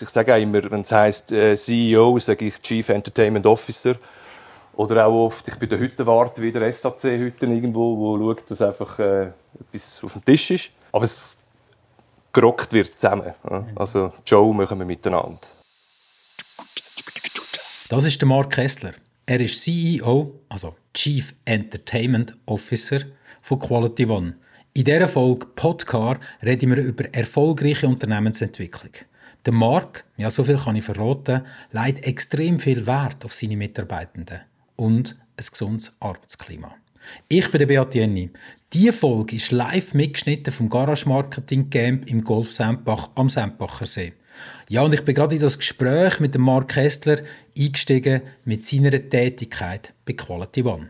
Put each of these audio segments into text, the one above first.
Ich sage auch immer, wenn es heisst äh, CEO, sage ich Chief Entertainment Officer. Oder auch oft, ich bin der Hüttenwart wie der SAC-Hütten irgendwo, wo schaut, dass einfach äh, etwas auf dem Tisch ist. Aber es gerockt wird zusammen. Ja? Also Joe machen wir miteinander. Das ist der Mark Kessler. Er ist CEO, also Chief Entertainment Officer von Quality One. In dieser Folge Podcar reden wir über erfolgreiche Unternehmensentwicklung. Der Mark, ja so viel kann ich verraten, legt extrem viel Wert auf seine Mitarbeitenden und ein gesundes Arbeitsklima. Ich bin der Beat Jenny. Diese Folge ist live mitgeschnitten vom Garage Marketing Camp im Golf Sempach am Sempacher See. Ja, und ich bin gerade in das Gespräch mit dem Mark Kessler eingestiegen mit seiner Tätigkeit bei Quality One.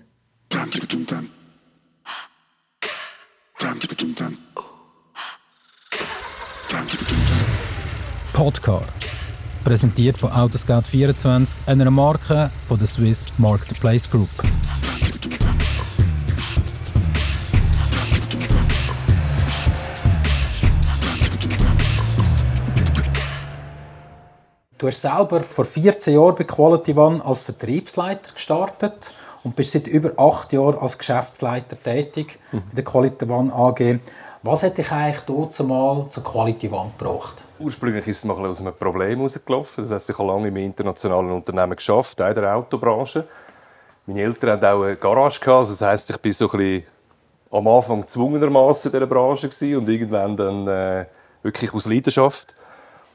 Podcar. Präsentiert von Autoscout24, einer Marke von der Swiss Marketplace Group. Du hast selber vor 14 Jahren bei Quality One als Vertriebsleiter gestartet und bist seit über acht Jahren als Geschäftsleiter tätig mhm. bei der Quality One AG. Was hat dich eigentlich dort mal zur Quality One gebracht? Ursprünglich ist es mal aus einem Problem herausgelaufen. Das heißt, ich habe lange im internationalen Unternehmen geschafft, auch in der Autobranche. Meine Eltern hatten auch eine Garage gehabt. Das heisst, ich bin so ein bisschen am Anfang gezwungenermaßen in dieser Branche gewesen und irgendwann dann äh, wirklich aus Leidenschaft.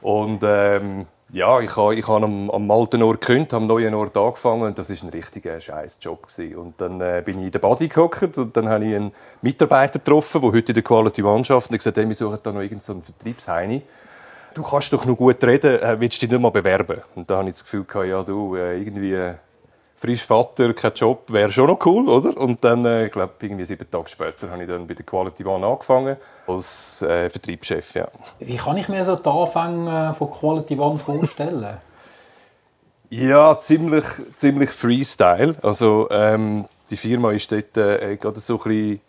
Und ähm, ja, ich habe ich ha am, am alten Ort gekündigt, am neuen Ort angefangen und das war ein richtiger Scheißjob Und dann äh, bin ich in der Body gehockt und dann habe ich einen Mitarbeiter getroffen, der heute in der Quality One schafft und gesagt, hey, wir suchen da noch irgendeinen so Vertriebsheini. Du kannst doch noch gut reden, äh, willst du dich nicht mal bewerben? Und da habe ich das Gefühl gehabt, ja du, äh, irgendwie äh, frisch Vater, kein Job, wäre schon noch cool, oder? Und dann, äh, ich glaube, irgendwie sieben Tage später habe ich dann bei der Quality One angefangen als äh, Vertriebschef, ja. Wie kann ich mir so die Anfänge von Quality One vorstellen? ja, ziemlich, ziemlich Freestyle. Also ähm, die Firma ist dort äh, gerade so ein bisschen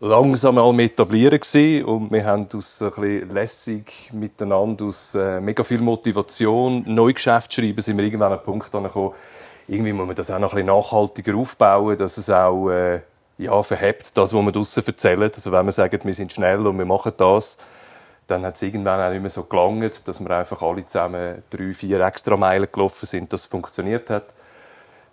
langsam mal etablieren gewesen. und wir haben aus ein bisschen lässig miteinander, aus äh, mega viel Motivation, Neugeschäft schreiben, sind wir irgendwann an einen Punkt angekommen, irgendwie muss man das auch noch ein bisschen nachhaltiger aufbauen, dass es auch äh, ja, verhebt, das, was man draussen erzählt. Also wenn man sagt, wir sind schnell und wir machen das, dann hat es irgendwann auch nicht mehr so gelangt, dass wir einfach alle zusammen drei, vier extra Meilen gelaufen sind, dass es funktioniert hat.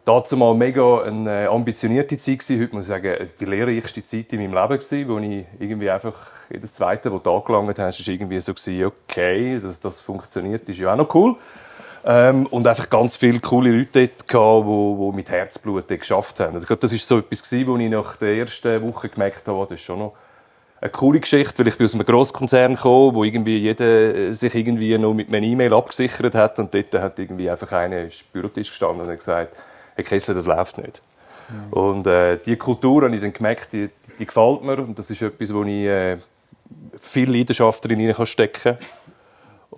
Dazu mal mega eine äh, ambitionierte Zeit gewesen. Heute muss ich sagen, die lehrreichste Zeit in meinem Leben gewesen, wo ich irgendwie einfach jedes zweite, wo du angelangt hast, ist irgendwie so gewesen, okay, dass das funktioniert, ist ja auch noch cool. Ähm, und einfach ganz viele coole Leute dort gehabt, die, die mit Herzblut geschafft haben. Ich glaube, das ist so etwas gewesen, wo ich nach der ersten Woche gemerkt habe, das ist schon noch eine coole Geschichte, weil ich bin aus einem Grosskonzern komme, wo irgendwie jeder sich irgendwie noch mit einer E-Mail abgesichert hat und dort hat irgendwie einfach einer am Bürotisch gestanden und hat gesagt, Herr Kessler, das läuft nicht. Mhm. Und äh, die Kultur habe ich dann gemerkt, die, die gefällt mir und das ist etwas, wo ich äh, viel Leidenschaft drin stecken kann.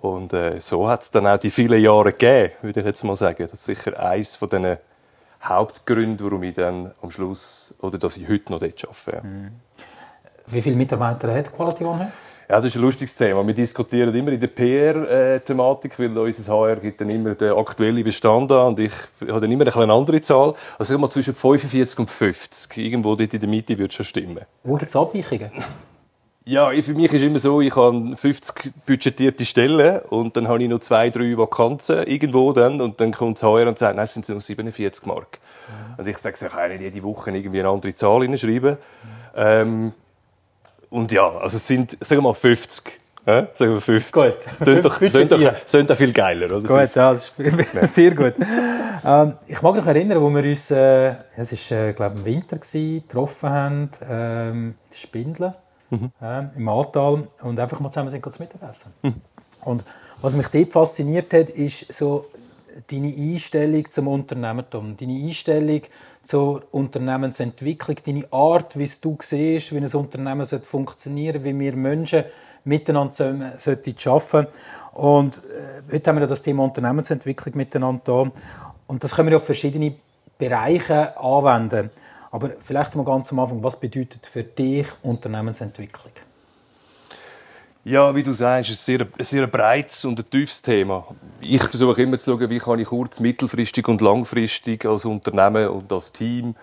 Und äh, so hat es dann auch die vielen Jahre gegeben, würde ich jetzt mal sagen. Das ist sicher eines von den Hauptgründen, warum ich dann am Schluss oder dass ich heute noch dort arbeite. Mhm. Wie viele Mitarbeiter hat Quality One? Ja, das ist ein lustiges Thema. Wir diskutieren immer in der PR-Thematik, weil unser HR gibt dann immer den aktuellen Bestand an und ich habe dann immer eine andere Zahl. Also immer zwischen 45 und 50. Irgendwo dort in der Mitte wird schon stimmen. Wo gibt es Abweichungen? Ja, für mich ist immer so, ich habe 50 budgetierte Stellen und dann habe ich noch zwei, drei Vakanzen irgendwo dann und dann kommt das HR und sagt, nein, es sind nur 47 Mark. Mhm. Und ich sage, ich kann nicht jede Woche irgendwie eine andere Zahl hinschreiben. Mhm. Ähm, und ja, also es sind, sagen wir mal 50. Ja, sagen wir 50. Gut. Das klingt doch, klingt doch, klingt doch viel geiler, oder? Gut, ja, das ist sehr gut. ähm, ich mag mich erinnern, wo wir uns, äh, es war, äh, glaube im Winter gewesen, getroffen haben, ähm, die Spindeln mhm. äh, im Ahrtal und einfach mal zusammen sind zu Mittagessen. Mhm. Und was mich dort fasziniert hat, ist so deine Einstellung zum Unternehmertum, deine Einstellung zur Unternehmensentwicklung, deine Art, wie du siehst, wie ein Unternehmen funktionieren sollte, wie wir Menschen miteinander arbeiten sollten. Und äh, heute haben wir das Thema Unternehmensentwicklung miteinander da. Und das können wir auf verschiedene Bereiche anwenden. Aber vielleicht mal ganz am Anfang, was bedeutet für dich Unternehmensentwicklung? Ja, wie du sagst, ist ein sehr, sehr breites und ein tiefes Thema. Ich versuche immer zu schauen, wie kann ich kurz-, mittelfristig und langfristig als Unternehmen und als Team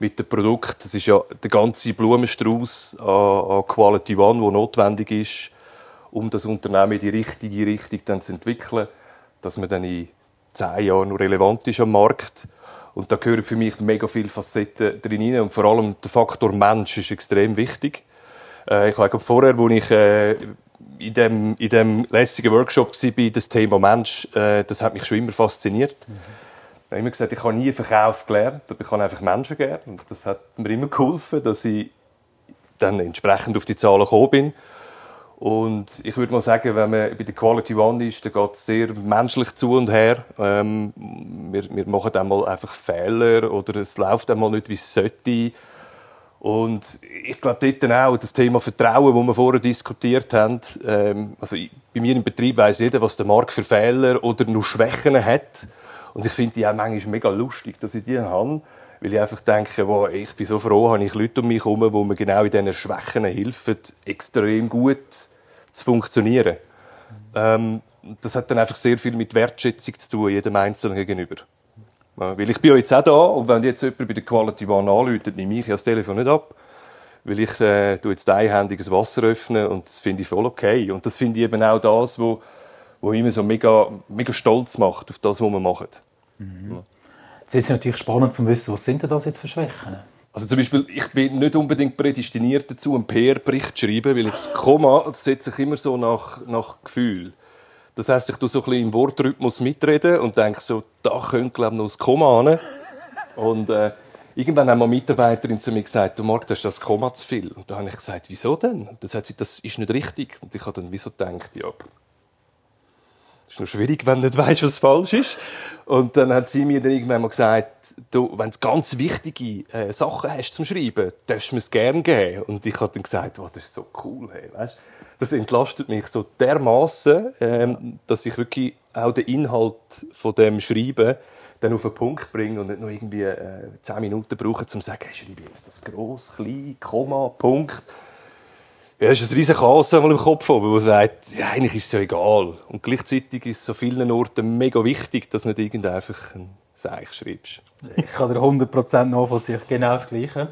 mit dem Produkt, das ist ja der ganze Blumenstrauß an, an Quality One, der notwendig ist, um das Unternehmen in die richtige Richtung dann zu entwickeln, dass man dann in zehn Jahren noch relevant ist am Markt. Und da gehören für mich mega viele Facetten drin und vor allem der Faktor Mensch ist extrem wichtig. Äh, ich habe vorher, als ich äh, in dem, in dem lässigen Workshop war, das Thema Mensch, äh, das hat mich schon immer fasziniert. Mhm. Ich habe immer gesagt, ich habe nie Verkauf gelernt, aber ich habe einfach Menschen gern. Und das hat mir immer geholfen, dass ich dann entsprechend auf die Zahlen gekommen bin. Und ich würde mal sagen, wenn man bei der Quality One ist, dann geht es sehr menschlich zu und her. Ähm, wir, wir machen einmal einfach Fehler oder es läuft einmal nicht, wie es sollte. Und ich glaube dort dann auch das Thema Vertrauen, das wir vorher diskutiert haben. Ähm, also bei mir im Betrieb weiß jeder, was der Markt für Fehler oder nur Schwächen hat. Und ich finde die auch manchmal mega lustig, dass ich die habe. Weil ich einfach denke, wow, ich bin so froh, habe ich Leute um mich herum, die mir genau in diesen Schwächen helfen, extrem gut zu funktionieren. Ähm, das hat dann einfach sehr viel mit Wertschätzung zu tun, jedem Einzelnen gegenüber. Weil ich bin ja jetzt auch da und wenn jetzt jemand bei der Quality One anruft, nehme ich ja das Telefon nicht ab. Weil ich äh, jetzt einhändiges Wasser öffnen und das finde ich voll okay. Und das finde ich eben auch das, wo, wo immer so mega, mega stolz macht auf das, was wir machen. Mhm. Jetzt ist es natürlich spannend zu wissen, was sind denn das jetzt für Schwächen? Also zum Beispiel, ich bin nicht unbedingt prädestiniert dazu, einen PR-Bericht zu schreiben, weil ich das Komma setze ich immer so nach, nach Gefühl. Das heisst, ich tue so ein bisschen im Wortrhythmus mitreden und denke so, da könnte, glaube ich, noch das Komma hin. Und äh, irgendwann haben eine Mitarbeiterin zu mir gesagt, du Marc, das ist das Komma zu viel. Und da habe ich gesagt, wieso denn? Und dann sagt sie, das ist nicht richtig. Und ich habe dann wieso gedacht, ja, ist noch schwierig, wenn du nicht weißt, was falsch ist. Und dann hat sie mir dann irgendwann mal gesagt, du, wenn du ganz wichtige äh, Sachen hast zum Schreiben, darfst du mir es gerne geben. Und ich habe dann gesagt, oh, das ist so cool, hey, weißt? Das entlastet mich so dermaßen, ähm, dass ich wirklich auch den Inhalt von dem Schreiben dann auf den Punkt bringe und nicht nur irgendwie äh, zehn Minuten brauche, um zu sagen, hey, schreibe jetzt das groß, klein, Komma, Punkt ja, es ist ein riesiger Chaos im Kopf, wo sagt, ja, eigentlich ist es ja egal. Und gleichzeitig ist es an vielen Orten mega wichtig, dass du nicht irgend einfach ein Seich schreibst. Ich kann dir 100% nachvollziehen, genau das Gleiche.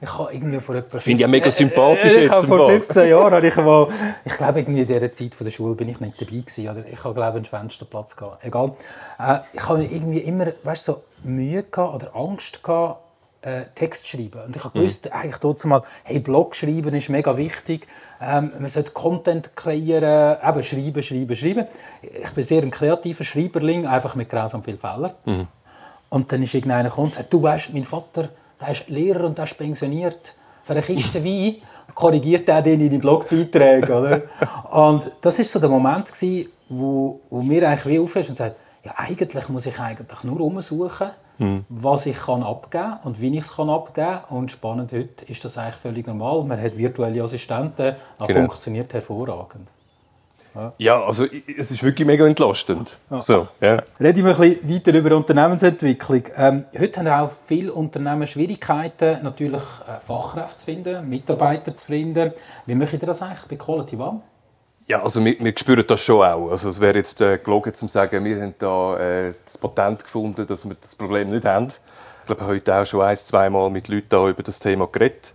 Ich habe irgendwie vor etwa... Finde ich ja mega sympathisch äh, äh, ich jetzt. vor 15 Jahren habe ich mal... Ich glaube, irgendwie in dieser Zeit der Schule bin ich nicht dabei gewesen. Oder ich habe, glaube einen Fensterplatz gehabt. Egal. Äh, ich habe irgendwie immer, weißt, so Mühe gehabt oder Angst gehabt, äh, Text schreiben. Und ich habe gewusst, mhm. eigentlich dort mal, hey, Blog schreiben ist mega wichtig. Ähm, man sollte Content kreieren, eben schreiben, schreiben, schreiben. Ich bin sehr ein kreativer Schreiberling, einfach mit grausam viel Fehlern. Mhm. Und dann ist irgendeiner gekommen und sagt, du weißt, mein Vater, der ist Lehrer und der ist pensioniert. Für eine Kiste Wein korrigiert er den in die Blogbeiträge, oder? Und das ist so der Moment gewesen, wo, wo mir eigentlich wie aufhört und sagt, ja, eigentlich muss ich eigentlich nur umsuchen, mhm. was ich kann abgeben und wie ich es kann abgeben Und spannend heute ist das eigentlich völlig normal. Man hat virtuelle Assistenten, das genau. funktioniert hervorragend. Ja. ja, also es ist wirklich mega entlastend. Ja. So, ja. Reden wir ein bisschen weiter über Unternehmensentwicklung. Ähm, heute haben auch viele Unternehmen Schwierigkeiten, natürlich äh, Fachkräfte zu finden, Mitarbeiter zu finden. Wie macht ihr das eigentlich bei Quality One? Ja, also wir, wir spüren das schon auch. Also es wäre jetzt äh, gelogen zu sagen, wir haben da äh, das Patent gefunden, dass wir das Problem nicht haben. Ich glaube, heute auch schon ein, zweimal mit Leuten über das Thema geredet.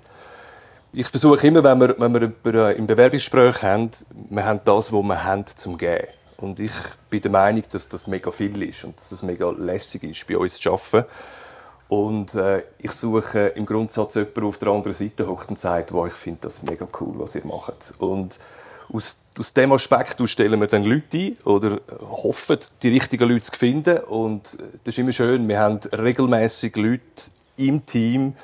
Ich versuche immer, wenn wir, wenn wir über, äh, im Bewerbungsgespräch haben, wir haben das, was wir haben, zum geben. Und ich bin der Meinung, dass das mega viel ist und dass es mega lässig ist, bei uns zu arbeiten. Und äh, ich suche im Grundsatz jemanden, der auf der anderen Seite hockt und sagt, wow, ich finde das mega cool, was ihr macht. Und aus, aus dem Aspekt stellen wir dann Leute ein oder hoffen, die richtigen Leute zu finden. Und das ist immer schön, wir haben regelmäßig Leute im Team,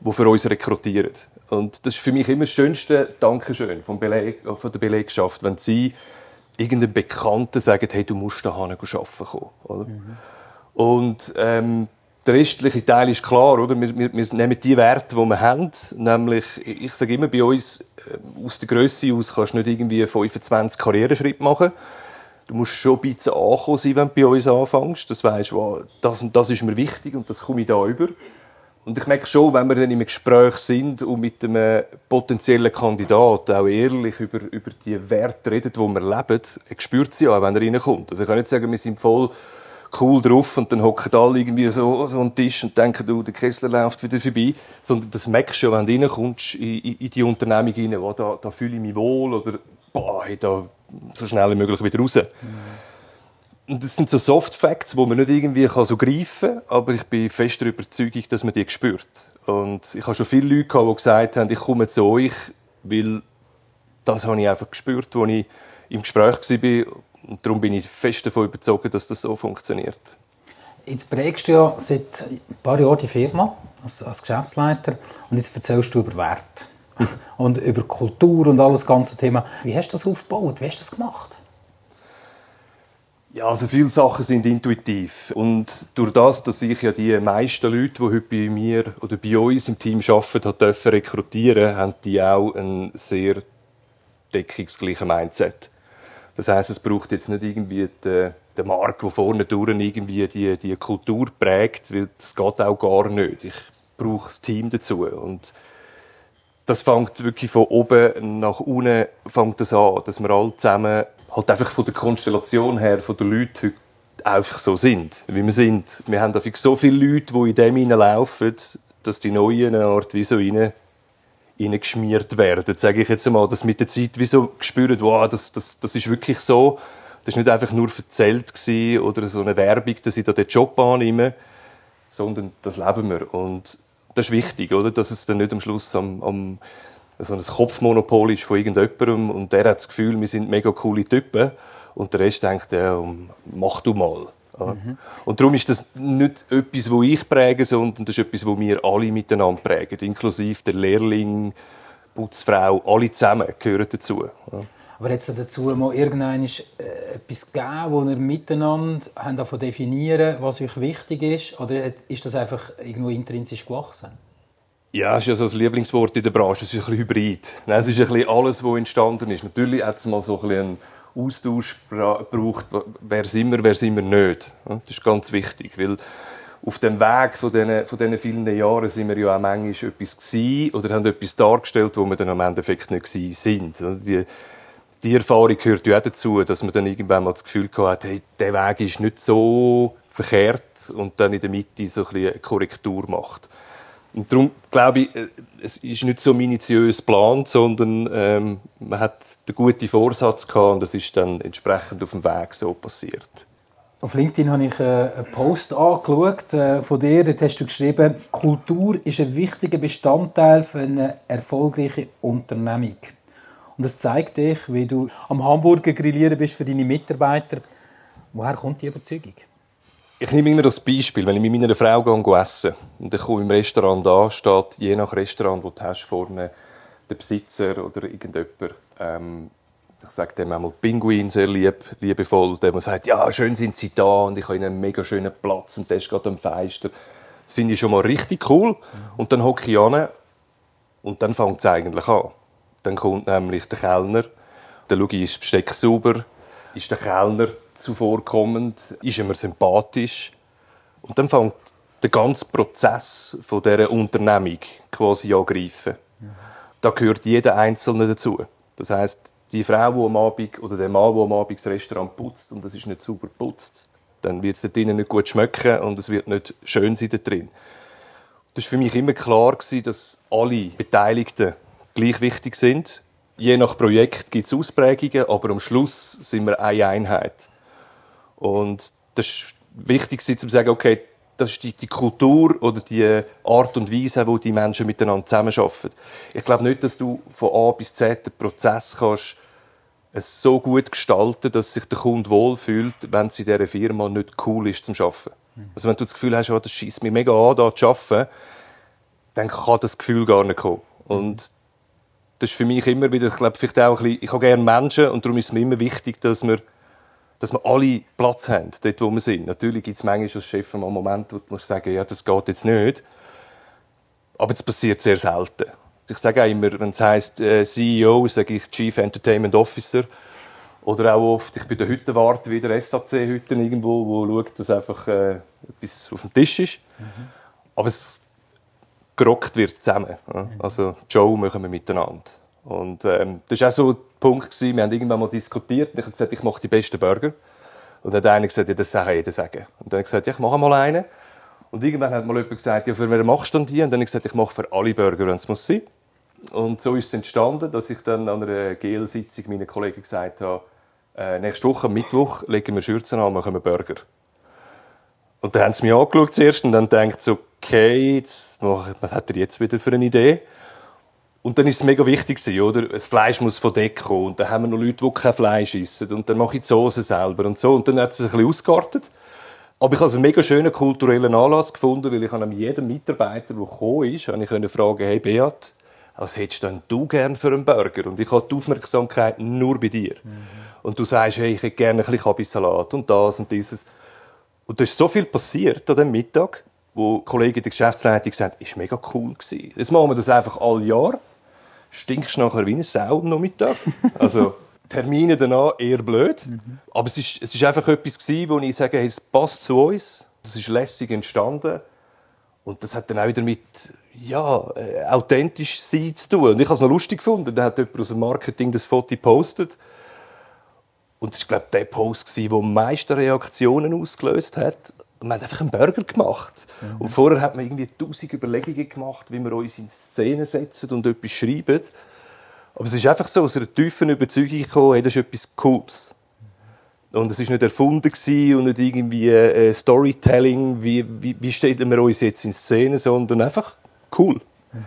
die für uns rekrutieren. Und das ist für mich immer das schönste Dankeschön vom Beleg, von der Belegschaft, wenn sie irgendeinem Bekannten sagen, hey, du musst da arbeiten kommen. Oder? Mhm. Und ähm, der restliche Teil ist klar, oder? Wir, wir, wir nehmen die Werte, die wir haben, nämlich, ich sage immer, bei uns äh, aus der Größe aus kannst du nicht irgendwie 25 Karriereschritte machen. Du musst schon ein bisschen angekommen sein, wenn du bei uns anfängst. Das weisst, wow, das das ist mir wichtig und das komme ich da über. und ich merke schon, wenn wir dann im Gespräch sind und mit einem potenziellen Kandidaten auch ehrlich über, über die Werte reden, die wir leben, spürt sie auch, wenn er reinkommt. Also ich kann nicht sagen, wir sind voll cool drauf und dann hocken alle irgendwie so, so den Tisch und denken, du, der Kessler läuft wieder vorbei. Sondern das merkst du, wenn du reinkommst in, in, die Unternehmung rein, wo da, da fühle ich mich wohl oder boah, da so schnell wie möglich wieder raus. Mhm. Und das sind so Soft Facts, die man nicht irgendwie so greifen kann, aber ich bin fest der Überzeugung, dass man die spürt. Und ich habe schon viele Leute gehabt, die gesagt haben, ich komme zu euch, weil das habe ich einfach gespürt, als ich im Gespräch war. Und darum bin ich fest davon überzeugt, dass das so funktioniert. Jetzt prägst du ja seit ein paar Jahren die Firma als, als Geschäftsleiter und jetzt erzählst du über Wert und über Kultur und alles ganze Thema. Wie hast du das aufgebaut? Wie hast du das gemacht? Ja, also viele Sachen sind intuitiv. Und durch das, dass ich ja die meisten Leute, die heute bei mir oder bei uns im Team arbeiten, dürfen rekrutieren, haben die auch ein sehr deckungsgleichen Mindset. Das heißt, es braucht jetzt nicht irgendwie den, den Markt, der vorne durch irgendwie die, die Kultur prägt, weil das geht auch gar nicht. Ich brauche das Team dazu. Und das fängt wirklich von oben nach unten fängt das an, dass wir alle zusammen halt einfach von der Konstellation her, von den Leuten einfach so sind, wie wir sind. Wir haben einfach so viele Leute, die in dem hineinlaufen, dass die Neuen eine Art wie so rein, geschmiert werden, sage ich jetzt einmal, dass mit der Zeit wie so gespürt, wow, das, das, das ist wirklich so. Das war nicht einfach nur erzählt oder so eine Werbung, dass ich da den Job annehme, sondern das leben wir. Und das ist wichtig, oder? dass es dann nicht am Schluss am, am so ein Kopfmonopol ist von irgendjemandem und der hat das Gefühl, wir sind mega coole Typen und der Rest denkt, ja, mach du mal. Mhm. Und darum ist das nicht etwas, wo ich präge, sondern das ist etwas, wo wir alle miteinander prägen, inklusive der Lehrling, Putzfrau, alle zusammen gehören dazu. Ja. Aber hat es dazu mal irgendein äh, etwas gegeben, wo ihr miteinander haben davon definieren, was euch wichtig ist, oder ist das einfach irgendwo intrinsisch gewachsen? Ja, es ist ja so das Lieblingswort in der Branche. Es ist ein bisschen hybrid. Es ist ein bisschen alles, was entstanden ist. Natürlich hat es mal so ein bisschen Austausch gebraucht. Wer sind wir, wer sind wir nicht. Das ist ganz wichtig, weil auf dem Weg von diesen, von diesen vielen Jahren sind wir ja auch manchmal etwas gewesen oder haben etwas dargestellt, wo wir dann am Endeffekt nicht gewesen sind. Also die, die Erfahrung gehört ja auch dazu, dass man dann irgendwann mal das Gefühl hat, hey, der Weg ist nicht so verkehrt und dann in der Mitte so ein bisschen eine Korrektur macht. Und darum glaube ich, äh, es ist nicht so minutiös geplant, sondern ähm, man hat den guten Vorsatz gehabt und das ist dann entsprechend auf dem Weg so passiert. Auf LinkedIn habe ich äh, einen Post angeschaut äh, von dir. Dort hast du geschrieben, Kultur ist ein wichtiger Bestandteil für eine erfolgreiche Unternehmung. Und das zeigt dich, wie du am Hamburger grillieren bist für deine Mitarbeiter. Woher kommt die Überzeugung? Ich nehme immer das Beispiel, wenn ich mit meiner Frau gehe, essen und ich komme im Restaurant an, steht je nach Restaurant, wo du hast, vorne der Besitzer oder irgendjemand, ähm, ich sage dem einmal Pinguin sehr lieb, liebevoll, der sagt, ja, schön sind sie da und ich habe einen mega schönen Platz und der ist gerade am Feister. Das finde ich schon mal richtig cool. Und dann hocke ich an und dann fängt es eigentlich an. Dann kommt nämlich der Kellner, dann schaue ist das Besteck sauber, ist der Kellner zuvorkommend, ist immer sympathisch. Und dann fängt der ganze Prozess von dieser Unternehmung quasi angreifen. Da gehört jeder Einzelne dazu. Das heißt, die Frau, die am Abend, oder der Mann, der am Abend das Restaurant putzt und das ist nicht sauber putzt, dann wird es da drinnen nicht gut schmecken und es wird nicht schön sein da drin. Das war für mich immer klar, dass alle Beteiligten gleich wichtig sind. Je nach Projekt gibt es Ausprägungen, aber am Schluss sind wir eine Einheit. Und das ist wichtig, zu sagen, okay, das ist die, die, Kultur oder die Art und Weise, wo die Menschen miteinander zusammenarbeiten. Ich glaube nicht, dass du von A bis Z den Prozess kannst es so gut gestalten, dass sich der Kunde wohlfühlt, wenn es in dieser Firma nicht cool ist zum Arbeiten. Mhm. Also wenn du das Gefühl hast, oh, das schießt mich mega an, da zu arbeiten, dann kann das Gefühl gar nicht kommen. Und das ist für mich immer wieder, ich glaube, vielleicht auch ein bisschen, ich habe gerne Menschen und darum ist es mir immer wichtig, dass wir dass wir alle Platz haben, dort wo wir sind. Natürlich gibt es manchmal als Chef einen Moment, wo du sagen ja, das geht jetzt nicht. Aber es passiert sehr selten. Ich sage auch immer, wenn es heisst äh, CEO, sage ich Chief Entertainment Officer. Oder auch oft, ich bin der Hüttenwart, wieder SAC-Hütten irgendwo, wo schaut, dass einfach äh, etwas auf dem Tisch ist. Mhm. Aber es gerockt wird zusammen. Ja? Also Joe machen wir miteinander. Und ähm, das war auch so der Punkt, gewesen. wir haben irgendwann mal diskutiert und ich habe gesagt, ich mache die besten Burger. Und dann hat einer gesagt, ja, das kann jeder sagen. Und dann habe ich gesagt, ja, ich mache mal einen. Und irgendwann hat mal jemand gesagt, ja, für wen machst du denn die? Und dann habe ich gesagt, ich mache für alle Burger, wenn es muss sein. Und so ist es entstanden, dass ich dann an einer GL-Sitzung meinen Kollegen gesagt habe, äh, nächste Woche, Mittwoch, legen wir Schürzen an machen wir Burger. Und dann haben sie mich angeschaut zuerst und dann denkt so, okay, jetzt, was hat er jetzt wieder für eine Idee? Und dann ist es mega wichtig oder? Das Fleisch muss von Deck kommen. Und dann haben wir noch Leute, die kein Fleisch essen. Und dann mache ich die Soße selber und so. Und dann hat es sich ein bisschen ausgeartet. Aber ich habe einen mega schönen kulturellen Anlass gefunden, weil ich an jedem Mitarbeiter, der gekommen ist, ich fragen hey Beat, was hättest denn du gern für einen Burger? Und ich habe die Aufmerksamkeit nur bei dir. Mhm. Und du sagst, hey, ich hätte gerne ein bisschen Kabissalat und das und dieses. Und da ist so viel passiert an dem Mittag, wo Kollegen der Geschäftsleitung gesagt haben, ist mega cool gewesen. Jetzt machen wir das einfach alle Jahr. Stinkst nachher wie eine Sau am Nachmittag. Also, Termine danach eher blöd. Mhm. Aber es ist, es ist einfach etwas gewesen, wo ich sage, hey, es passt zu uns. Das ist lässig entstanden. Und das hat dann auch wieder mit, ja, äh, authentisch sein zu tun. Und ich habe es noch lustig gefunden. Da hat jemand aus dem Marketing das Foto gepostet. Und das war, glaube ich, der Post, der am meisten Reaktionen ausgelöst hat. Und wir haben einfach einen Burger gemacht. Mhm. Und vorher hat man irgendwie tausend Überlegungen gemacht, wie wir uns in Szene setzen und etwas schreiben. Aber es ist einfach so aus einer tiefen Überzeugung gekommen, hey, das ist etwas Cooles. Und es war nicht erfunden und nicht irgendwie äh, Storytelling, wie, wie, wie stellen wir uns jetzt in Szene, sondern einfach cool. Mhm.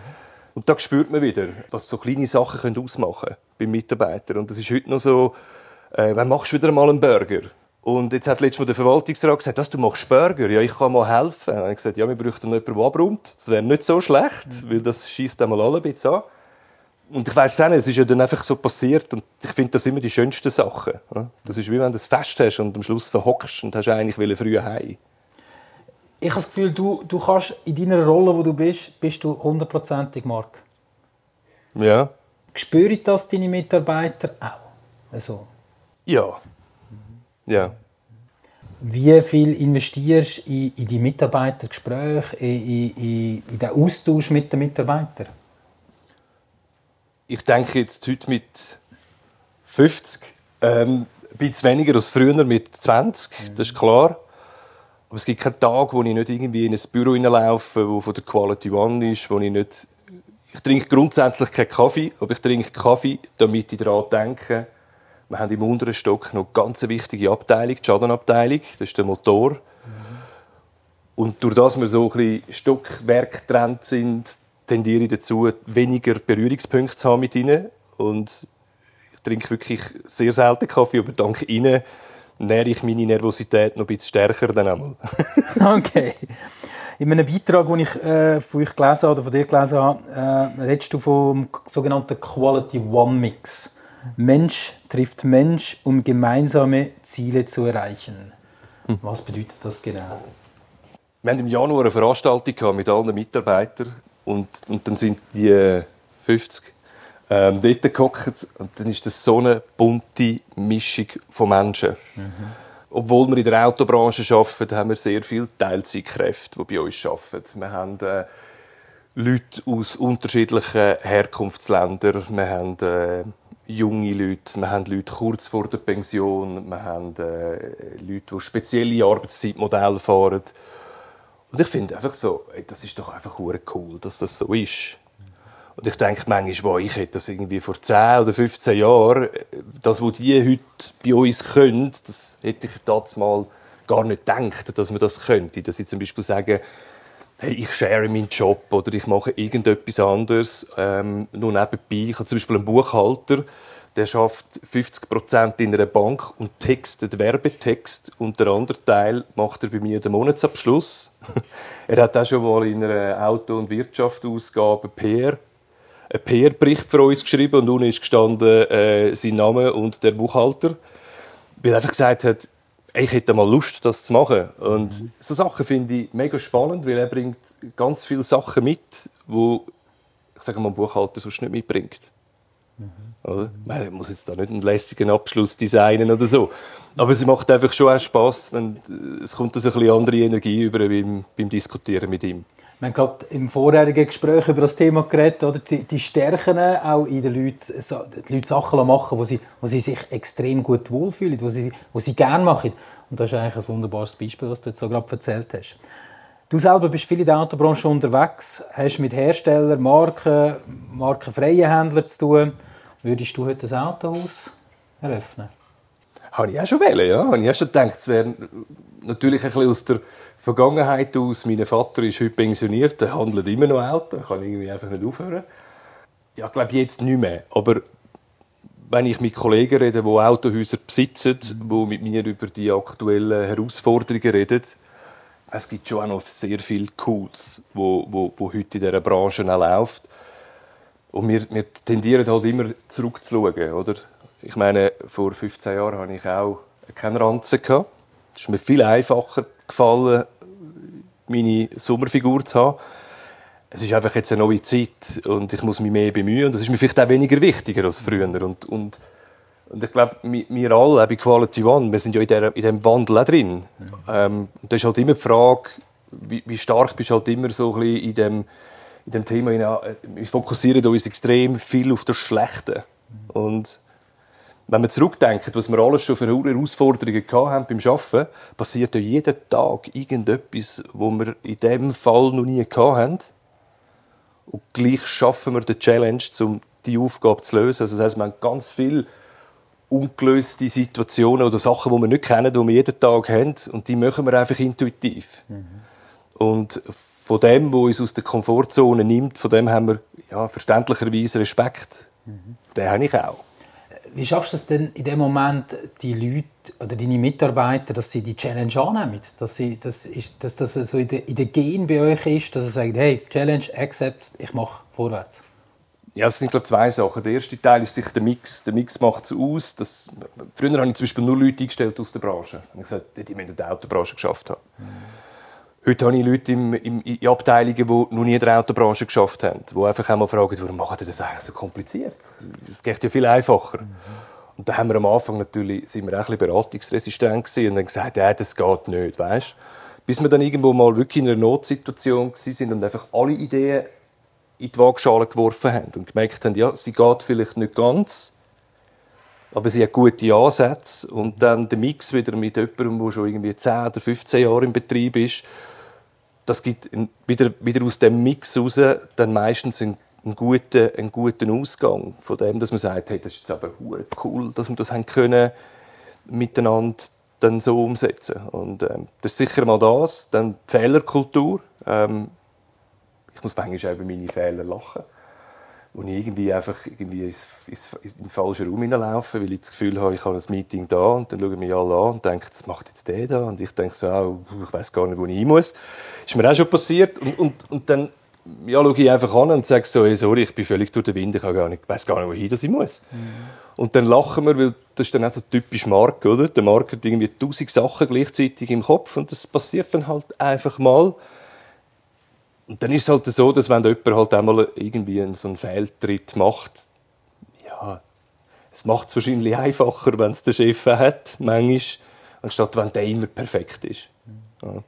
Und da spürt man wieder, dass so kleine Sachen können ausmachen können beim Mitarbeiter. Und das ist heute noch so, äh, wann machst du wieder mal einen Burger? Und jetzt hat letztes Mal der Verwaltungsrat gesagt, dass du machst Burger. Ja, ich kann mal helfen. Und ich gesagt, ja, wir bräuchten jemanden, der abräumt. Das wäre nicht so schlecht, mhm. weil das schießt einmal alle ein bisschen an. Und ich weiss auch nicht, es ist ja dann einfach so passiert und ich finde das immer die schönsten Sachen. Das ist wie wenn du ein Fest hast und am Schluss verhockst und hast eigentlich früh heim. Ich habe das Gefühl, du, du kannst in deiner Rolle, wo du bist, bist du hundertprozentig Mark. Ja. Spüren das deine Mitarbeiter auch? Also. Ja. Ja. Wie viel investierst du in, in die Mitarbeitergespräche, in, in, in den Austausch mit den Mitarbeitern? ich denke jetzt heute mit 50 ähm, ein bisschen weniger als früher mit 20, mhm. das ist klar. Aber es gibt keinen Tag, wo ich nicht irgendwie in ein Büro hineinlaufe, wo von der Quality One ist, wo ich nicht... Ich trinke grundsätzlich keinen Kaffee, aber ich trinke Kaffee, damit ich daran denke, wir haben im unteren Stock noch eine ganz wichtige Abteilung, die Schadenabteilung, das ist der Motor. Mhm. Und durch das wir so ein Stockwerk getrennt sind, tendiere ich dazu, weniger Berührungspunkte zu haben mit ihnen. Und ich trinke wirklich sehr selten Kaffee, aber dank ihnen nähere ich meine Nervosität noch ein bisschen stärker dann einmal. okay. In einem Beitrag, den ich äh, von euch gelesen oder von dir gelesen habe, äh, redest du vom sogenannten Quality One Mix. Mensch trifft Mensch, um gemeinsame Ziele zu erreichen. Hm. Was bedeutet das genau? Wir hatten im Januar eine Veranstaltung mit allen Mitarbeitern und, und dann sind die 50 äh, ähm, dort gehockt und dann ist das so eine bunte Mischung von Menschen. Mhm. Obwohl wir in der Autobranche arbeiten, haben wir sehr viele Teilzeitkräfte, die bei uns arbeiten. Wir haben äh, Leute aus unterschiedlichen Herkunftsländern, wir haben äh, junge Leute, wir haben Leute kurz vor der Pension, wir haben äh, Leute, die spezielle Arbeitszeitmodelle fahren. Und ich finde einfach so, ey, das ist doch einfach cool, dass das so ist. Und ich denke manchmal, wow, ich hätte das irgendwie vor 10 oder 15 Jahren, das, was die heute bei uns können, das hätte ich damals mal gar nicht gedacht, dass man das könnte. Dass ich zum Beispiel sage, hey, ich share meinen Job oder ich mache irgendetwas anderes, ähm, nur nebenbei. Ich habe zum Beispiel einen Buchhalter, der schafft 50 Prozent in einer Bank und textet Werbetext und der andere Teil macht er bei mir den Monatsabschluss. er hat auch schon mal in einer Auto- und Wirtschaftsausgabe PR einen PR-Bericht für uns geschrieben und unten ist gestanden äh, sein Name und der Buchhalter, weil er einfach gesagt hat, ich hätte mal Lust, das zu machen. Und mhm. so Sachen finde ich mega spannend, weil er bringt ganz viele Sachen mit, wo ich sage mal, ein Buchhalter sonst nicht mitbringt. Oder? Man muss jetzt da nicht einen lässigen Abschluss designen oder so. Aber es macht einfach schon auch Spass, wenn es kommt so ein bisschen andere Energie über beim, beim Diskutieren mit ihm. Wir haben gerade im vorherigen Gespräch über das Thema geredet, oder? Die, die Stärken auch in den Leuten, die Leute Sachen machen, wo sie, wo sie sich extrem gut wohlfühlen, wo sie, wo sie gerne machen. Und das ist eigentlich ein wunderbares Beispiel, was du jetzt so gerade erzählt hast. Du selber bist viel in der Autobranche unterwegs, hast mit Herstellern, Marken, markenfreien Händlern zu tun. Würdest du heute ein Autohaus eröffnen? Habe ich auch schon wählen, ja. Habe ich auch schon gedacht, es wäre natürlich ein bisschen aus der Vergangenheit aus. Mein Vater ist heute pensioniert, er handelt immer noch Auto, kann irgendwie einfach nicht aufhören. Ja, ich glaube jetzt nicht mehr. Aber wenn ich mit Kollegen rede, die Autohäuser besitzen, die mit mir über die aktuellen Herausforderungen reden, es gibt schon auch noch sehr viel Cooles, wo, wo, wo heute in dieser Branche läuft. Und wir, wir tendieren halt immer zurückzuschauen, oder? Ich meine, vor 15 Jahren hatte ich auch keine Ranzen. Es ist mir viel einfacher gefallen, meine Sommerfigur zu haben. Es ist einfach jetzt eine neue Zeit und ich muss mich mehr bemühen und das ist mir vielleicht auch weniger wichtiger als früher. Und, und, und ich glaube, wir alle bei Quality One, wir sind ja in, der, in diesem Wandel auch drin. Mhm. Ähm, da ist halt immer die Frage, wie, wie, stark bist du halt immer so ein bisschen in dem, in dem Thema. Wir fokussieren uns extrem viel auf das Schlechte. Mhm. Und wenn wir zurückdenken, was wir alles schon für Herausforderungen haben beim Arbeiten, passiert ja jeden Tag irgendetwas, wo wir in diesem Fall noch nie hatten. Und gleich schaffen wir die Challenge, um die Aufgabe zu lösen. Also das heisst, wir haben ganz viele ungelöste Situationen oder Sachen, die wir nicht kennen, die wir jeden Tag haben. Und die machen wir einfach intuitiv. Mhm. Und von dem, was uns aus der Komfortzone nimmt, von dem haben wir ja, verständlicherweise Respekt. Mhm. Den habe ich auch. Wie schaffst du es denn in dem Moment, die Leute oder deine Mitarbeiter, dass sie die Challenge annehmen? Dass, sie, dass, ist, dass das so in der, in der Gen bei euch ist, dass sie sagen, hey, Challenge, accept, ich mache vorwärts? Ja, es sind glaube zwei Sachen. Der erste Teil ist sicher der Mix. Der Mix macht es aus. Dass, früher habe ich zum Beispiel nur Leute eingestellt aus der Branche. Ich habe gesagt, die müssen in der Autobranche geschafft haben. Mhm. Heute habe ich Leute im, im, in Abteilungen, die noch nie in der Autobranche geschafft haben, die einfach einmal fragen, warum macht ihr das eigentlich so kompliziert? Es geht ja viel einfacher. Mhm. Und da haben wir am Anfang natürlich, sind wir auch ein beratungsresistent und haben gesagt, ja, das geht nicht, weißt? Bis wir dann irgendwo mal wirklich in einer Notsituation sind und einfach alle Ideen in die Waagschale geworfen haben und gemerkt haben, ja, sie geht vielleicht nicht ganz, aber sie hat gute Ansätze und dann der Mix wieder mit jemandem, der schon irgendwie 10 oder 15 Jahre im Betrieb ist, das gibt wieder, wieder aus dem Mix raus dann meistens einen, einen, guten, einen guten Ausgang von dem, dass man sagt, hey, das ist jetzt aber cool, dass wir das haben können miteinander dann so umsetzen. Und ähm, das ist sicher mal das dann die Fehlerkultur. Ähm, ich muss manchmal auch über meine Fehler lachen und ich irgendwie einfach irgendwie ins, ins, in den falschen Raum hineinlaufen, weil ich das Gefühl habe, ich habe ein Meeting da und dann schauen mich alle an und denken, was macht jetzt der da? Und ich denke so, oh, ich weiß gar nicht, wo ich hin muss. Ist mir auch schon passiert und, und, und dann ja, schaue ich einfach an und sage so, hey, sorry, ich bin völlig durch den Wind, ich gar nicht, weiß gar nicht, wohin ich muss. Mhm. Und dann lachen wir, weil das ist dann auch so typisch Mark, oder? Der Mark hat irgendwie tausend Sachen gleichzeitig im Kopf und das passiert dann halt einfach mal. Und dann ist es halt so, dass wenn jemand halt einmal irgendwie so einen Fehltritt macht, ja, es macht es wahrscheinlich einfacher, wenn es der Chef hat, manchmal, anstatt wenn der immer perfekt ist. Ja.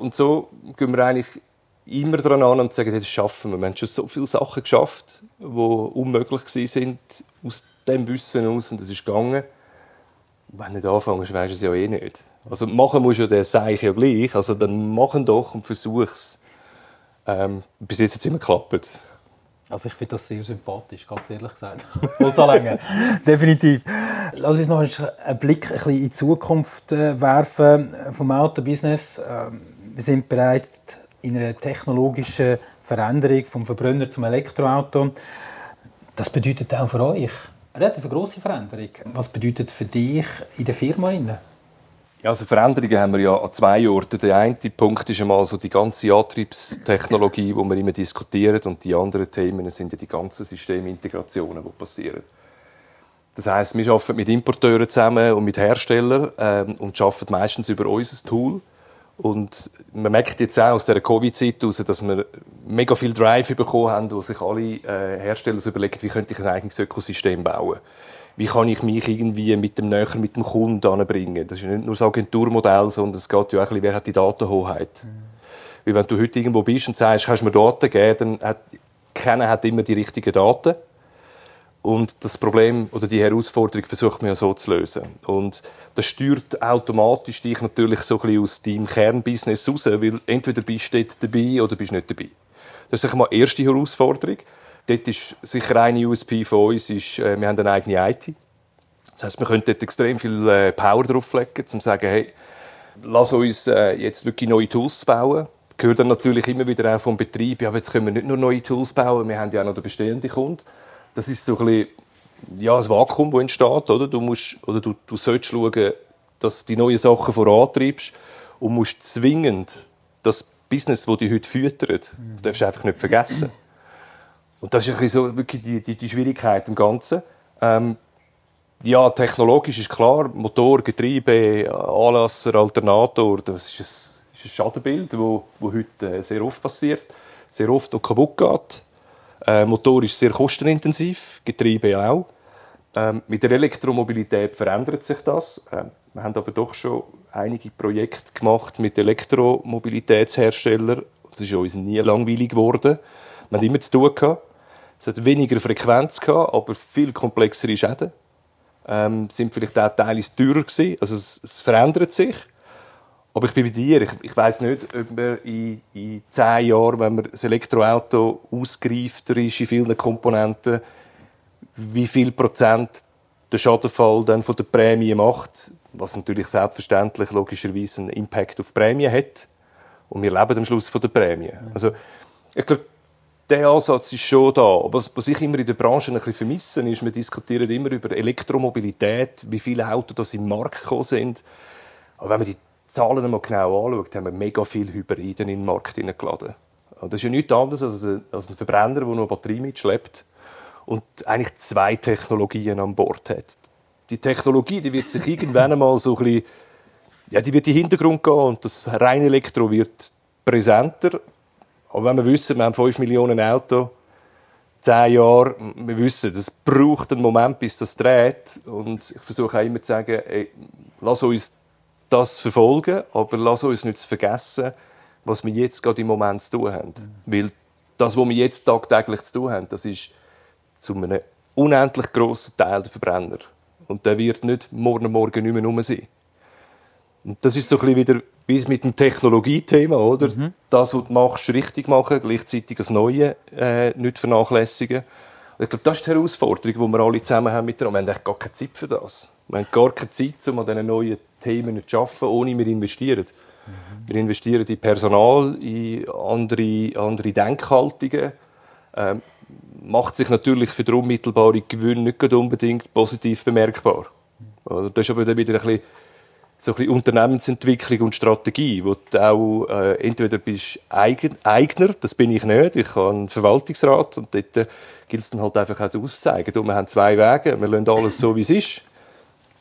Und so gehen wir eigentlich immer daran an und sagen, das schaffen wir. Wir haben schon so viele Sachen geschafft, die unmöglich sind aus dem Wissen aus und es ist gegangen. Wenn du nicht anfängst, weisst du es ja eh nicht. Also machen musst du ja den Seich ja gleich, also dann machen doch und versuch es ähm, bis jetzt hat es immer geklappt. Also ich finde das sehr sympathisch, ganz ehrlich gesagt. länger. Definitiv. Lass uns noch einen Blick ein bisschen in die Zukunft äh, werfen vom Autobusiness. Ähm, wir sind bereits in einer technologischen Veränderung vom Verbrenner zum Elektroauto. Das bedeutet auch für euch eine relativ große Veränderung. Was bedeutet für dich in der Firma? Ja, also Veränderungen haben wir ja an zwei Orten. Der eine Punkt ist einmal so die ganze Antriebstechnologie, die wir immer diskutieren, und die anderen Themen sind ja die ganzen Systemintegrationen, die passieren. Das heißt, wir arbeiten mit Importeuren zusammen und mit Herstellern ähm, und arbeiten meistens über unser Tool. Und man merkt jetzt auch aus der Covid-Zeit heraus, dass wir mega viel Drive bekommen haben, wo sich alle äh, Hersteller überlegen, wie könnte ich ein eigenes Ökosystem bauen wie kann ich mich irgendwie mit dem näher mit dem Kunden anbringen. Das ist nicht nur das Agenturmodell, sondern es geht ja auch ein bisschen, wer hat die Datenhoheit. Mhm. Weil wenn du heute irgendwo bist und sagst, kannst du mir Daten geben, dann hat, keiner hat immer die richtigen Daten. Und das Problem oder die Herausforderung versucht man ja so zu lösen. Und das steuert automatisch dich natürlich so ein bisschen aus deinem Kernbusiness raus, weil entweder bist du dort dabei oder bist nicht dabei. Das ist mal die erste Herausforderung. Dort ist sicher eine USP von uns, ist, äh, wir haben eine eigene IT. Das heisst, wir können dort extrem viel äh, Power drauflegen, um zu sagen, hey, lass uns äh, jetzt wirklich neue Tools bauen. Ich höre dann natürlich immer wieder auch vom Betrieb, ja, aber jetzt können wir nicht nur neue Tools bauen, wir haben ja auch noch den bestehenden Kunden das ist so ein bisschen, ja, ein Vakuum, das entsteht, oder? Du musst, oder du, du sollst schauen, dass du die neuen Sachen vorantreibst und musst zwingend das Business, das dich heute füttert, mhm. das darfst du einfach nicht vergessen. Und das ist so wirklich die, die, die Schwierigkeit im Ganzen. Ähm, ja, technologisch ist klar, Motor, Getriebe, Anlasser, Alternator, das ist ein, ist ein Schadenbild, wo, wo heute äh, sehr oft passiert, sehr oft auch kaputt geht. Äh, Motor ist sehr kostenintensiv, Getriebe auch. Ähm, mit der Elektromobilität verändert sich das. Ähm, wir haben aber doch schon einige Projekte gemacht mit Elektromobilitätsherstellern. Das ist uns nie langweilig geworden. Wir haben immer zu tun gehabt. Es hat weniger Frequenz gehabt, aber viel komplexere Schäden. Ähm, sind vielleicht auch teilweise teurer gewesen. Also es, es verändert sich. Aber ich bin bei dir. Ich, ich weiß nicht, ob man in, in zehn Jahren, wenn man das Elektroauto ausgereifter ist in vielen Komponenten, wie viel Prozent der Schadenfall dann von der Prämie macht, was natürlich selbstverständlich logischerweise einen Impact auf die Prämie hat. Und wir leben am Schluss von der Prämie. Also, ich glaube, der Ansatz ist schon da. Was, was ich immer in der Branche ein bisschen vermisse, ist, wir diskutieren immer über Elektromobilität, wie viele Autos das im Markt gekommen sind. Aber wenn man die Zahlen mal genau anschaut, haben wir mega viele Hybriden in den Markt hineingeladen. Das ist ja nichts anderes als ein, als ein Verbrenner, der nur eine Batterie mitschleppt und eigentlich zwei Technologien an Bord hat. Die Technologie die wird sich irgendwann einmal so ein bisschen, ja, die wird in den Hintergrund gehen und das reine Elektro wird präsenter. Aber wenn wir wissen, wir haben 5 Millionen Autos, 10 Jahre, wir wissen, das braucht einen Moment, bis das dreht. Und ich versuche auch immer zu sagen, ey, lass uns das verfolgen, aber lass uns nicht vergessen, was wir jetzt gerade im Moment zu tun haben. Mhm. Weil das, was wir jetzt tagtäglich zu tun haben, das ist zu einem unendlich grossen Teil der Verbrenner. Und der wird nicht morgen morgen nicht mehr rum sein. Und das ist so ein bisschen wieder wie mit dem Technologiethema, oder? Mhm. Das, was du machst, richtig machen, gleichzeitig das Neue äh, nicht vernachlässigen. Und ich glaube, das ist die Herausforderung, die wir alle zusammen haben mit der. Wir haben eigentlich gar keine Zeit für das. Wir haben gar keine Zeit, um an diesen neuen Themen zu arbeiten, ohne wir investieren. Mhm. Wir investieren in Personal, in andere, andere Denkhaltungen. Ähm, macht sich natürlich für den unmittelbaren Gewinn nicht unbedingt positiv bemerkbar. Mhm. Das ist aber dann wieder ein bisschen, so ein bisschen Unternehmensentwicklung und Strategie, wo du auch äh, entweder bist Eigen, Eigner, das bin ich nicht, ich habe einen Verwaltungsrat und dort gilt es dann halt einfach auch auszuzeigen. Und wir haben zwei Wege, wir lassen alles so, wie es ist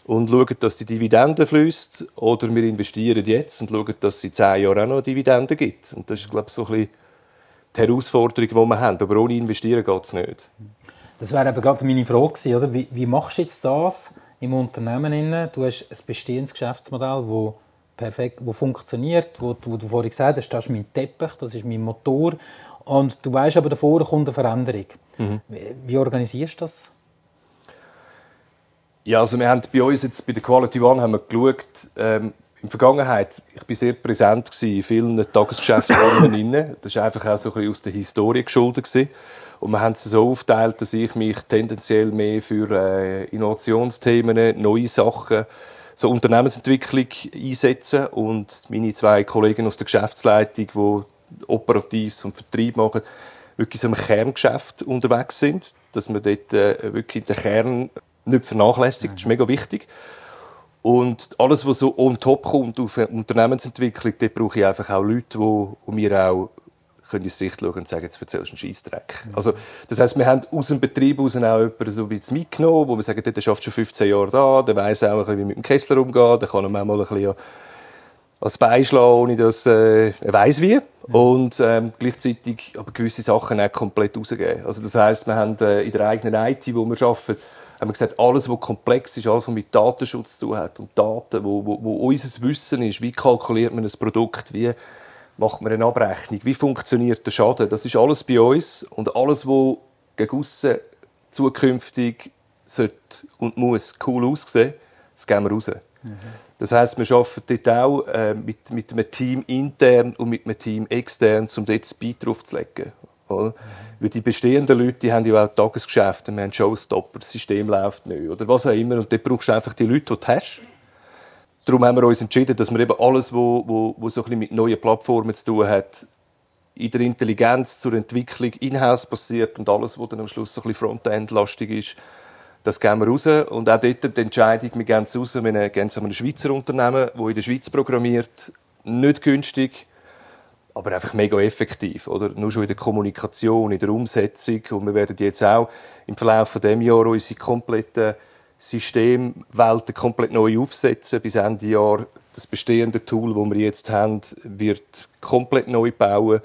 und schauen, dass die Dividende fließt, oder wir investieren jetzt und schauen, dass es in zehn Jahren auch noch Dividende gibt. Und das ist, glaube ich, so ein bisschen die Herausforderung, die wir haben. Aber ohne Investieren geht es nicht. Das wäre aber gerade meine Frage gewesen, oder? Wie, wie machst du jetzt das im Unternehmen? Du hast ein bestehendes Geschäftsmodell, das perfekt, wo funktioniert, wo, wo du vorhin gesagt hast, das ist mein Teppich, das ist mein Motor. Und du weißt aber, davor kommt eine Veränderung. Mhm. Wie, wie organisierst du das? Ja, also wir haben bei uns jetzt bei der Quality One haben wir geschaut, ähm, in der Vergangenheit, ich war sehr präsent in vielen Tagesgeschäften. Das war einfach auch so ein bisschen aus der Historie geschuldet. Gewesen. Und wir haben es so aufgeteilt, dass ich mich tendenziell mehr für äh, Innovationsthemen, neue Sachen, so Unternehmensentwicklung einsetze und meine zwei Kollegen aus der Geschäftsleitung, die Operatives und Vertrieb machen, wirklich so im Kerngeschäft unterwegs sind, dass wir dort äh, wirklich den Kern nicht vernachlässigt. Das ist mega wichtig. Und alles, was so on top kommt auf eine Unternehmensentwicklung, dort brauche ich einfach auch Leute, die mir auch können ins Sicht schauen und sagen, jetzt erzählst du einen Scheissdreck. Mhm. Also, das heisst, wir haben aus dem Betrieb heraus auch jemanden so ein bisschen mitgenommen, wo wir sagen, der schafft schon 15 Jahre da, der weiss auch, ein bisschen, wie mit dem Kessler umgeht, der kann ihm auch mal ein bisschen als Beischlagen, ohne dass äh, er weiss wie. Mhm. Und ähm, gleichzeitig aber gewisse Sachen auch komplett rausgeben. Also das heisst, wir haben äh, in der eigenen IT, wo wir arbeiten, haben wir gesagt, alles, was komplex ist, alles, was mit Datenschutz zu tun hat und Daten, wo, wo, wo unser Wissen ist, wie kalkuliert man ein Produkt, wie macht man eine Abrechnung. Wie funktioniert der Schaden? Das ist alles bei uns und alles, was gegen aussen zukünftig sollte und muss cool aussehen, das geben wir raus. Mhm. Das heisst, wir arbeiten dort auch äh, mit, mit einem Team intern und mit einem Team extern, um dort Speed draufzulegen. Oder? Mhm. Weil die bestehenden Leute die haben ja auch Tagesgeschäfte, wir haben Showstopper, das System läuft nicht oder was auch immer. Und dort brauchst du einfach die Leute, die du hast. Darum haben wir uns entschieden, dass wir eben alles, was wo, wo, so mit neuen Plattformen zu tun hat, in der Intelligenz zur Entwicklung in-house passiert und alles, was dann am Schluss so ein bisschen Frontend-lastig ist, das geben wir raus. Und auch dort die Entscheidung, wir geben es raus, wir geben es an ein Schweizer Unternehmen, das in der Schweiz programmiert. Nicht günstig, aber einfach mega effektiv. Oder? Nur schon in der Kommunikation, in der Umsetzung. Und wir werden jetzt auch im Verlauf von dem Jahr unsere komplette Systemwelten komplett neu aufsetzen. Bis Ende Jahr das bestehende Tool, das wir jetzt haben, wird komplett neu bauen.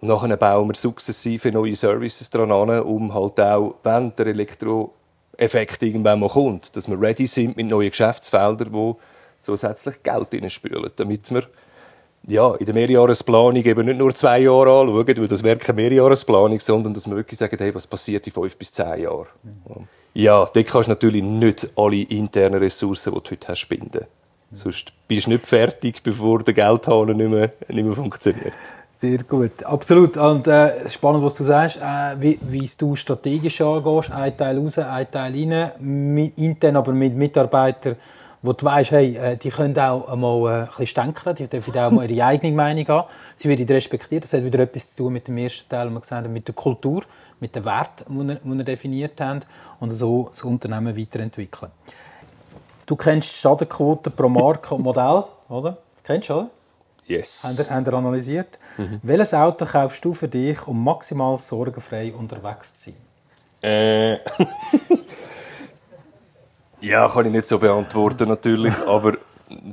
Und nachher bauen wir sukzessive neue Services dran an, um halt auch, wenn der Elektro Effekt irgendwann mal kommt, dass wir ready sind mit neuen Geschäftsfeldern, die zusätzlich Geld hineinspülen, damit wir ja, in der Mehrjahresplanung eben nicht nur zwei Jahre anschauen, weil das wäre keine Mehrjahresplanung, sondern dass wir wirklich sagen, hey, was passiert in fünf bis zehn Jahren. Ja, dort kannst du natürlich nicht alle internen Ressourcen, die du heute hast, binden. Sonst bist du nicht fertig, bevor der Geldhahn nicht mehr, nicht mehr funktioniert. Sehr gut, absolut. Und äh, spannend, was du sagst, äh, wie, wie du strategisch angehst, ein Teil raus, ein Teil rein, mit, intern aber mit Mitarbeitern, wo du weißt, hey, äh, die können auch einmal äh, ein bisschen stänkern, die dürfen auch mal ihre eigene Meinung haben. Sie werden respektiert. Das hat wieder etwas zu tun mit dem ersten Teil, wir gesagt haben, mit der Kultur, mit den Werten, die wir, die wir definiert haben und so das Unternehmen weiterentwickeln. Du kennst Schadenquote pro Marke und Modell, oder? Kennst du, oder? Yes. Haben ihr analysiert. Mhm. Welches Auto kaufst du für dich, um maximal sorgenfrei unterwegs zu sein? Äh. ja, kann ich nicht so beantworten natürlich, aber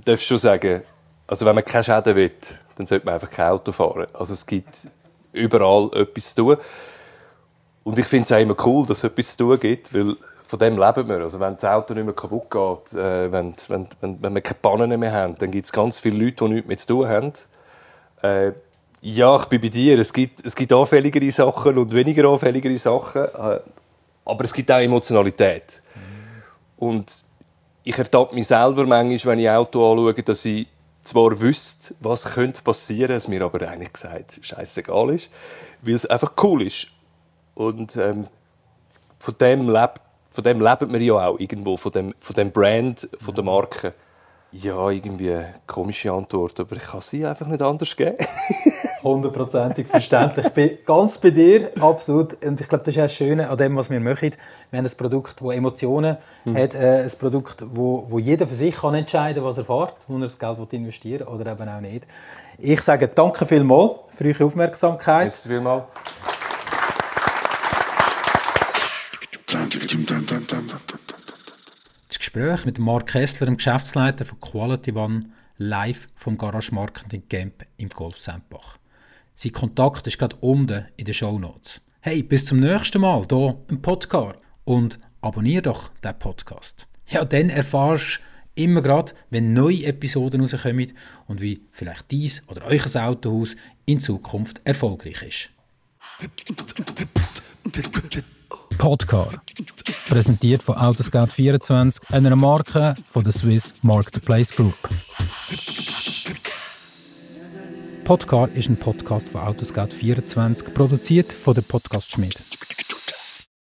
darfst schon sagen, also wenn man keine Schäden will, dann sollte man einfach kein Auto fahren. Also es gibt überall etwas zu tun. Und ich finde es auch immer cool, dass es etwas zu tun gibt, weil von dem leben wir. Also wenn das Auto nicht mehr kaputt geht, äh, wenn, wenn, wenn, wenn wir keine Pannen mehr haben, dann gibt es ganz viele Leute, die nichts mehr zu tun haben. Äh, ja, ich bin bei dir. Es gibt, es gibt anfälligere Sachen und weniger anfälligere Sachen. Äh, aber es gibt auch Emotionalität. Mhm. Und ich ertappe mich selber manchmal, wenn ich Auto anschaue, dass ich zwar wüsste, was könnte passieren, es mir aber eigentlich gesagt scheißegal ist, weil es einfach cool ist. Und ähm, von dem lebt von dem leben wir ja auch irgendwo, von dem, von dem Brand, von der Marke. Ja, irgendwie eine komische Antwort, aber ich kann sie einfach nicht anders geben. Hundertprozentig verständlich. Ich bin ganz bei dir, absolut. Und ich glaube, das ist auch das Schöne an dem, was wir machen. Wir haben ein Produkt, das Emotionen mhm. hat, äh, ein Produkt, wo, wo jeder für sich kann entscheiden kann, was er fährt, wo er das Geld investieren will oder eben auch nicht. Ich sage danke vielmals für eure Aufmerksamkeit. Merci vielmals. Gespräch mit Mark Kessler, dem Geschäftsleiter von Quality One, live vom Garage Marketing Camp im Golf Sempach. Sein Kontakt ist gerade unten in den Show Notes. Hey, bis zum nächsten Mal hier im Podcast und abonniere doch den Podcast. Ja, dann erfahrst du immer gerade, wenn neue Episoden rauskommen und wie vielleicht dies oder euch Autohaus in Zukunft erfolgreich ist. Podcast. Präsentiert von Autoscout24, einer Marke von der Swiss Marketplace Group. Podcast ist ein Podcast von Autoscout24, produziert von der Podcast Schmidt.